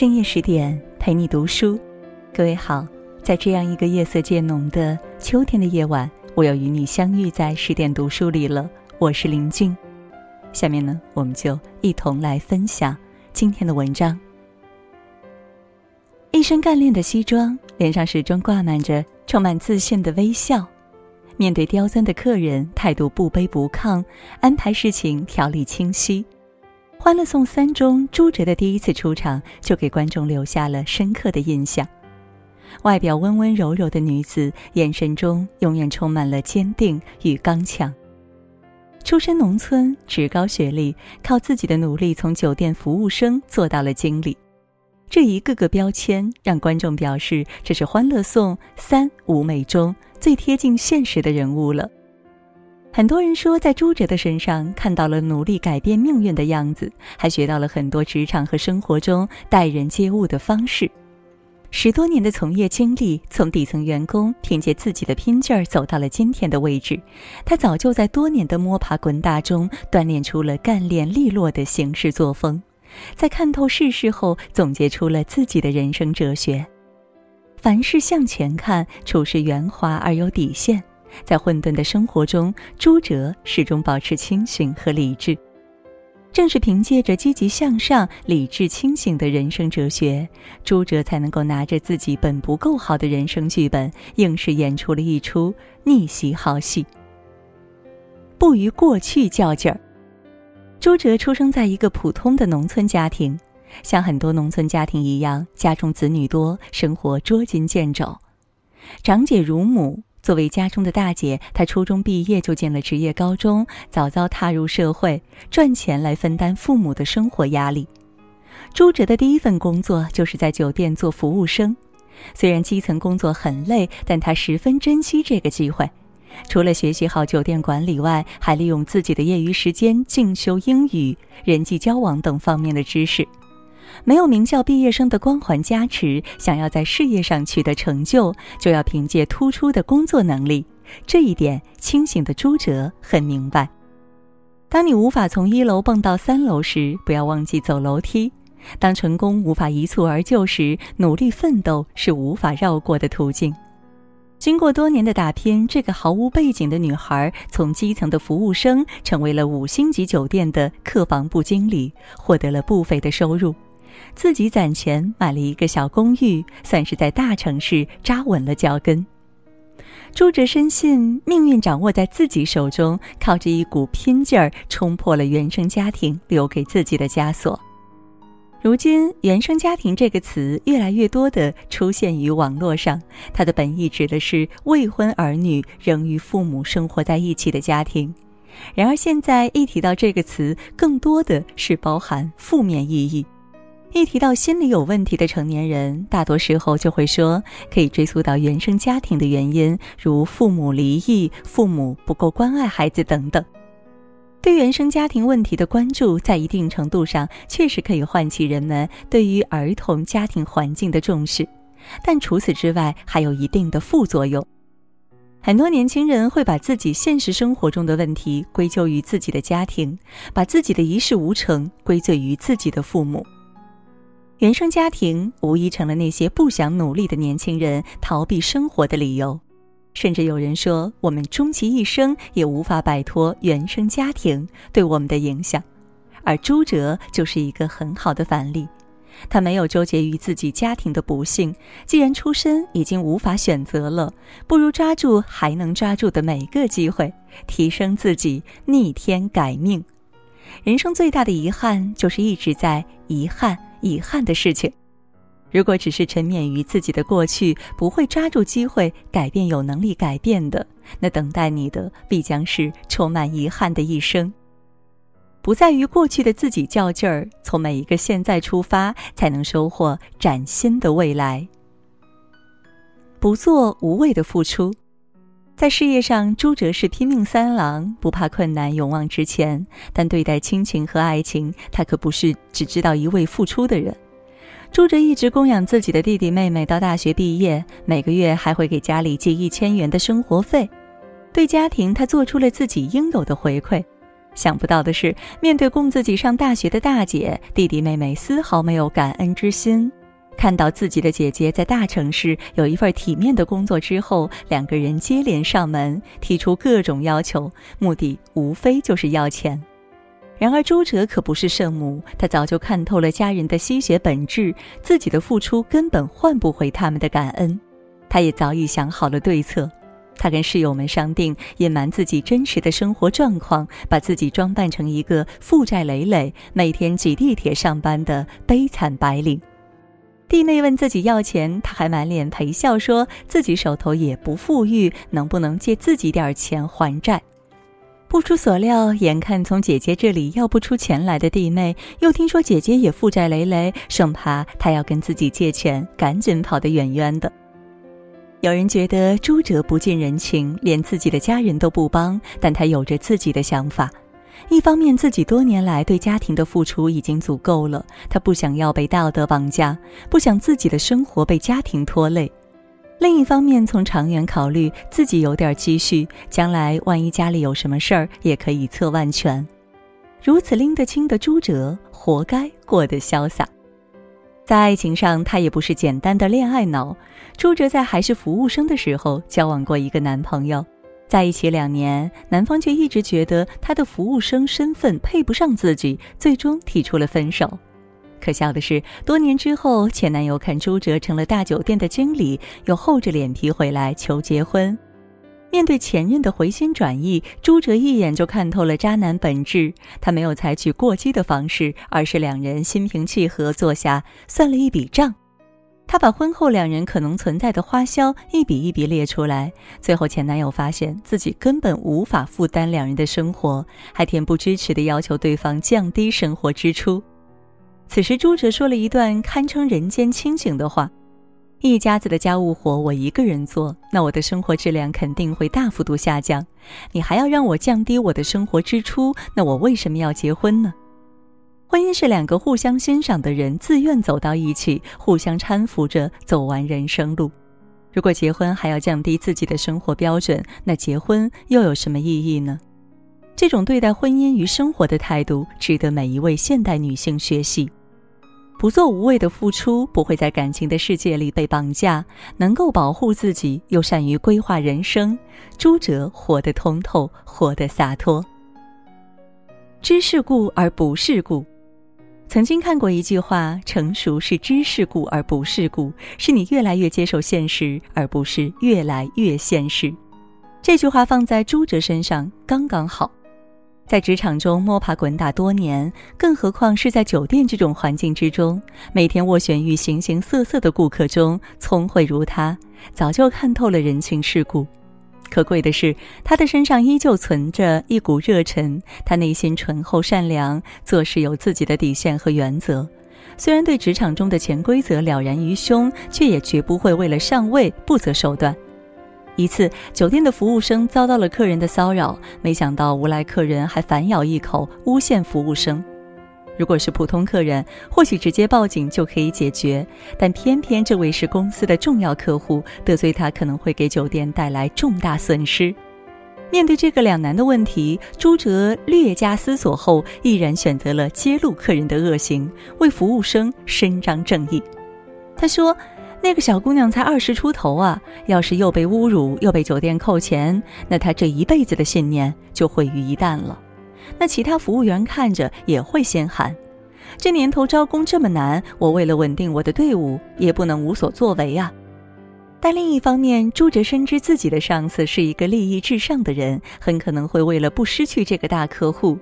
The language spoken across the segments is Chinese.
深夜十点陪你读书，各位好，在这样一个夜色渐浓的秋天的夜晚，我又与你相遇在十点读书里了。我是林静，下面呢，我们就一同来分享今天的文章。一身干练的西装，脸上始终挂满着充满自信的微笑，面对刁钻的客人，态度不卑不亢，安排事情条理清晰。《欢乐颂》三中，朱哲的第一次出场就给观众留下了深刻的印象。外表温温柔柔的女子，眼神中永远充满了坚定与刚强。出身农村，职高学历，靠自己的努力从酒店服务生做到了经理。这一个个标签，让观众表示这是《欢乐颂》三舞美中最贴近现实的人物了。很多人说，在朱哲的身上看到了努力改变命运的样子，还学到了很多职场和生活中待人接物的方式。十多年的从业经历，从底层员工凭借自己的拼劲儿走到了今天的位置。他早就在多年的摸爬滚打中锻炼出了干练利落的行事作风，在看透世事后，总结出了自己的人生哲学：凡事向前看，处事圆滑而有底线。在混沌的生活中，朱哲始终保持清醒和理智。正是凭借着积极向上、理智清醒的人生哲学，朱哲才能够拿着自己本不够好的人生剧本，硬是演出了一出逆袭好戏。不与过去较劲儿。朱哲出生在一个普通的农村家庭，像很多农村家庭一样，家中子女多，生活捉襟见肘，长姐如母。作为家中的大姐，她初中毕业就进了职业高中，早早踏入社会，赚钱来分担父母的生活压力。朱哲的第一份工作就是在酒店做服务生，虽然基层工作很累，但他十分珍惜这个机会。除了学习好酒店管理外，还利用自己的业余时间进修英语、人际交往等方面的知识。没有名校毕业生的光环加持，想要在事业上取得成就，就要凭借突出的工作能力。这一点，清醒的朱哲很明白。当你无法从一楼蹦到三楼时，不要忘记走楼梯；当成功无法一蹴而就时，努力奋斗是无法绕过的途径。经过多年的打拼，这个毫无背景的女孩，从基层的服务生成为了五星级酒店的客房部经理，获得了不菲的收入。自己攒钱买了一个小公寓，算是在大城市扎稳了脚跟。朱哲深信命运掌握在自己手中，靠着一股拼劲儿冲破了原生家庭留给自己的枷锁。如今，“原生家庭”这个词越来越多地出现于网络上，它的本意指的是未婚儿女仍与父母生活在一起的家庭。然而，现在一提到这个词，更多的是包含负面意义。一提到心理有问题的成年人，大多时候就会说可以追溯到原生家庭的原因，如父母离异、父母不够关爱孩子等等。对原生家庭问题的关注，在一定程度上确实可以唤起人们对于儿童家庭环境的重视，但除此之外，还有一定的副作用。很多年轻人会把自己现实生活中的问题归咎于自己的家庭，把自己的一事无成归罪于自己的父母。原生家庭无疑成了那些不想努力的年轻人逃避生活的理由，甚至有人说，我们终其一生也无法摆脱原生家庭对我们的影响。而朱哲就是一个很好的反例，他没有纠结于自己家庭的不幸，既然出身已经无法选择了，不如抓住还能抓住的每个机会，提升自己，逆天改命。人生最大的遗憾就是一直在遗憾。遗憾的事情，如果只是沉湎于自己的过去，不会抓住机会改变有能力改变的，那等待你的必将是充满遗憾的一生。不在于过去的自己较劲儿，从每一个现在出发，才能收获崭新的未来。不做无谓的付出。在事业上，朱哲是拼命三郎，不怕困难，勇往直前。但对待亲情和爱情，他可不是只知道一味付出的人。朱哲一直供养自己的弟弟妹妹到大学毕业，每个月还会给家里寄一千元的生活费。对家庭，他做出了自己应有的回馈。想不到的是，面对供自己上大学的大姐，弟弟妹妹丝毫没有感恩之心。看到自己的姐姐在大城市有一份体面的工作之后，两个人接连上门，提出各种要求，目的无非就是要钱。然而朱哲可不是圣母，他早就看透了家人的吸血本质，自己的付出根本换不回他们的感恩。他也早已想好了对策。他跟室友们商定，隐瞒自己真实的生活状况，把自己装扮成一个负债累累、每天挤地铁上班的悲惨白领。弟妹问自己要钱，他还满脸陪笑，说自己手头也不富裕，能不能借自己点钱还债？不出所料，眼看从姐姐这里要不出钱来的弟妹，又听说姐姐也负债累累，生怕他要跟自己借钱，赶紧跑得远远的。有人觉得朱哲不近人情，连自己的家人都不帮，但他有着自己的想法。一方面，自己多年来对家庭的付出已经足够了，他不想要被道德绑架，不想自己的生活被家庭拖累；另一方面，从长远考虑，自己有点积蓄，将来万一家里有什么事儿，也可以侧万全。如此拎得清的朱哲，活该过得潇洒。在爱情上，他也不是简单的恋爱脑。朱哲在还是服务生的时候交往过一个男朋友，在一起两年，男方却一直觉得他的服务生身份配不上自己，最终提出了分手。可笑的是，多年之后，前男友看朱哲成了大酒店的经理，又厚着脸皮回来求结婚。面对前任的回心转意，朱哲一眼就看透了渣男本质。他没有采取过激的方式，而是两人心平气和坐下算了一笔账。他把婚后两人可能存在的花销一笔一笔列出来。最后，前男友发现自己根本无法负担两人的生活，还恬不知耻地要求对方降低生活支出。此时，朱哲说了一段堪称人间清醒的话。一家子的家务活我一个人做，那我的生活质量肯定会大幅度下降。你还要让我降低我的生活支出，那我为什么要结婚呢？婚姻是两个互相欣赏的人自愿走到一起，互相搀扶着走完人生路。如果结婚还要降低自己的生活标准，那结婚又有什么意义呢？这种对待婚姻与生活的态度，值得每一位现代女性学习。不做无谓的付出，不会在感情的世界里被绑架，能够保护自己，又善于规划人生。朱哲活得通透，活得洒脱。知世故而不世故。曾经看过一句话：成熟是知世故而不世故，是你越来越接受现实，而不是越来越现实。这句话放在朱哲身上刚刚好。在职场中摸爬滚打多年，更何况是在酒店这种环境之中，每天斡旋于形形色色的顾客中，聪慧如他，早就看透了人情世故。可贵的是，他的身上依旧存着一股热忱，他内心醇厚善良，做事有自己的底线和原则。虽然对职场中的潜规则了然于胸，却也绝不会为了上位不择手段。一次，酒店的服务生遭到了客人的骚扰，没想到无赖客人还反咬一口，诬陷服务生。如果是普通客人，或许直接报警就可以解决，但偏偏这位是公司的重要客户，得罪他可能会给酒店带来重大损失。面对这个两难的问题，朱哲略加思索后，毅然选择了揭露客人的恶行，为服务生伸张正义。他说。那个小姑娘才二十出头啊，要是又被侮辱，又被酒店扣钱，那她这一辈子的信念就毁于一旦了。那其他服务员看着也会心寒。这年头招工这么难，我为了稳定我的队伍，也不能无所作为啊。但另一方面，朱哲深知自己的上司是一个利益至上的人，很可能会为了不失去这个大客户，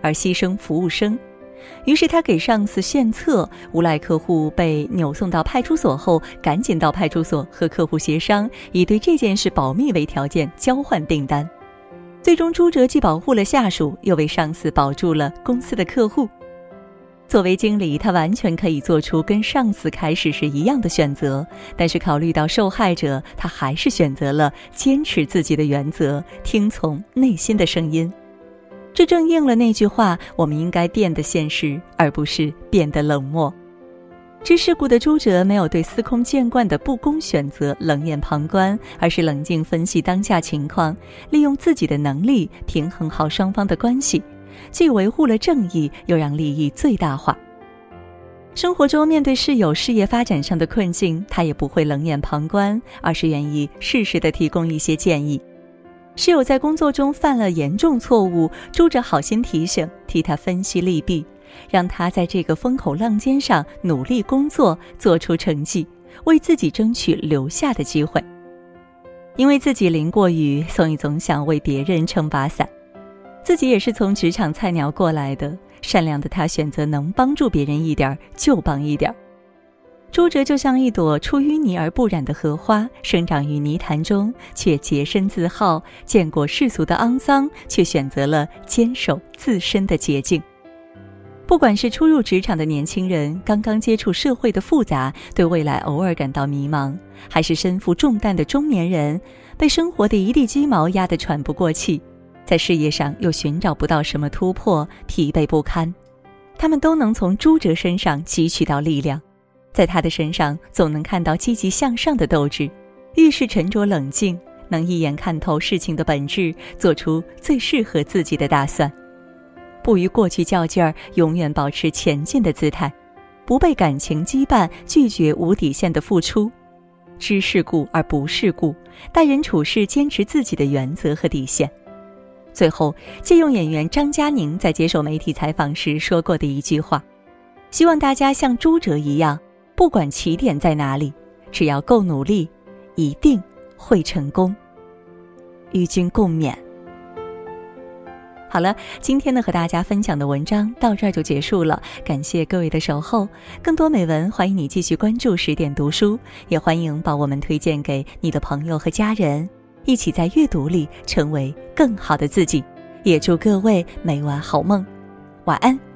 而牺牲服务生。于是他给上司献策，无赖客户被扭送到派出所后，赶紧到派出所和客户协商，以对这件事保密为条件交换订单。最终，朱哲既保护了下属，又为上司保住了公司的客户。作为经理，他完全可以做出跟上司开始时一样的选择，但是考虑到受害者，他还是选择了坚持自己的原则，听从内心的声音。这正应了那句话：我们应该变得现实，而不是变得冷漠。知世故的朱哲没有对司空见惯的不公选择冷眼旁观，而是冷静分析当下情况，利用自己的能力平衡好双方的关系，既维护了正义，又让利益最大化。生活中面对室友事业发展上的困境，他也不会冷眼旁观，而是愿意适时的提供一些建议。室友在工作中犯了严重错误，朱哲好心提醒，替他分析利弊，让他在这个风口浪尖上努力工作，做出成绩，为自己争取留下的机会。因为自己淋过雨，所以总想为别人撑把伞。自己也是从职场菜鸟过来的。善良的他选择能帮助别人一点就帮一点。朱哲就像一朵出淤泥而不染的荷花，生长于泥潭中，却洁身自好；见过世俗的肮脏，却选择了坚守自身的洁净。不管是初入职场的年轻人，刚刚接触社会的复杂，对未来偶尔感到迷茫，还是身负重担的中年人，被生活的一地鸡毛压得喘不过气。在事业上又寻找不到什么突破，疲惫不堪，他们都能从朱哲身上汲取到力量，在他的身上总能看到积极向上的斗志，遇事沉着冷静，能一眼看透事情的本质，做出最适合自己的打算，不与过去较劲儿，永远保持前进的姿态，不被感情羁绊，拒绝无底线的付出，知世故而不世故，待人处事坚持自己的原则和底线。最后，借用演员张嘉宁在接受媒体采访时说过的一句话：“希望大家像朱哲一样，不管起点在哪里，只要够努力，一定会成功。”与君共勉。好了，今天呢和大家分享的文章到这儿就结束了，感谢各位的守候。更多美文，欢迎你继续关注十点读书，也欢迎把我们推荐给你的朋友和家人。一起在阅读里成为更好的自己，也祝各位每晚好梦，晚安。